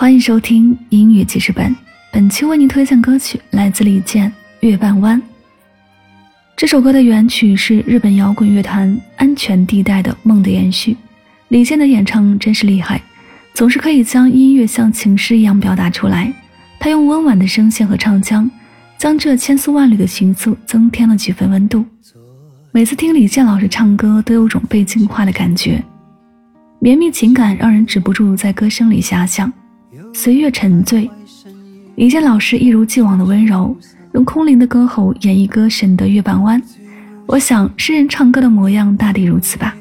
欢迎收听英语记事本。本期为您推荐歌曲来自李健《月半弯》。这首歌的原曲是日本摇滚乐团安全地带的《梦的延续》。李健的演唱真是厉害，总是可以将音乐像情诗一样表达出来。他用温婉的声线和唱腔，将这千丝万缕的情愫增添了几分温度。每次听李健老师唱歌，都有种被净化的感觉，绵密情感让人止不住在歌声里遐想。随月沉醉，李健老师一如既往的温柔，用空灵的歌喉演绎歌神的月半弯。我想，诗人唱歌的模样大抵如此吧。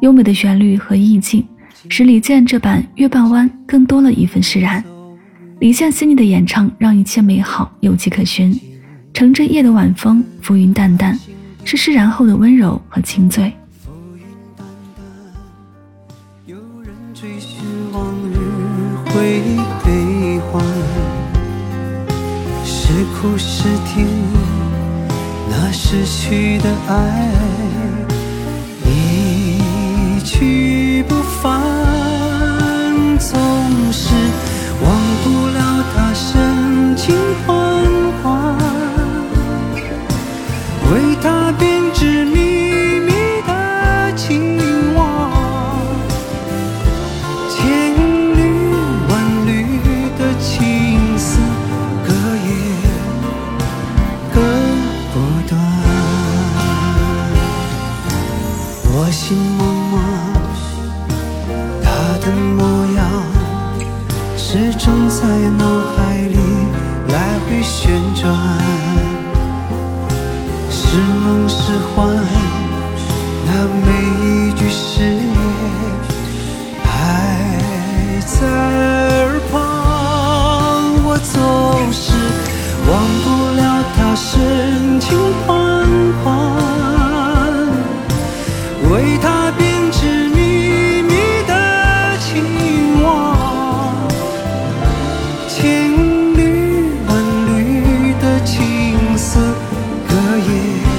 优美的旋律和意境，使李健这版月半弯更多了一份释然。李健细腻的演唱，让一切美好有迹可循。乘着夜的晚风，浮云淡淡，是释然后的温柔和清醉。是苦是甜，那失去的爱，一去不返，总是忘不了他深情。在脑海里来回旋转，是梦是幻，那每一夜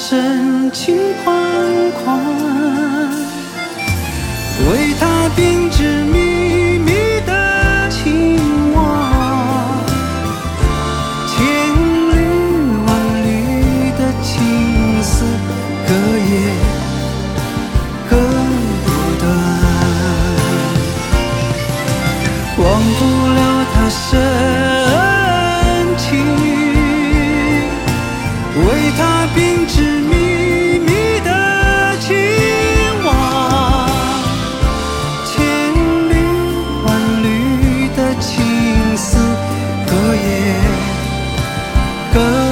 深情款款，为他编织密密的情网，千里万里的情丝隔夜。夜更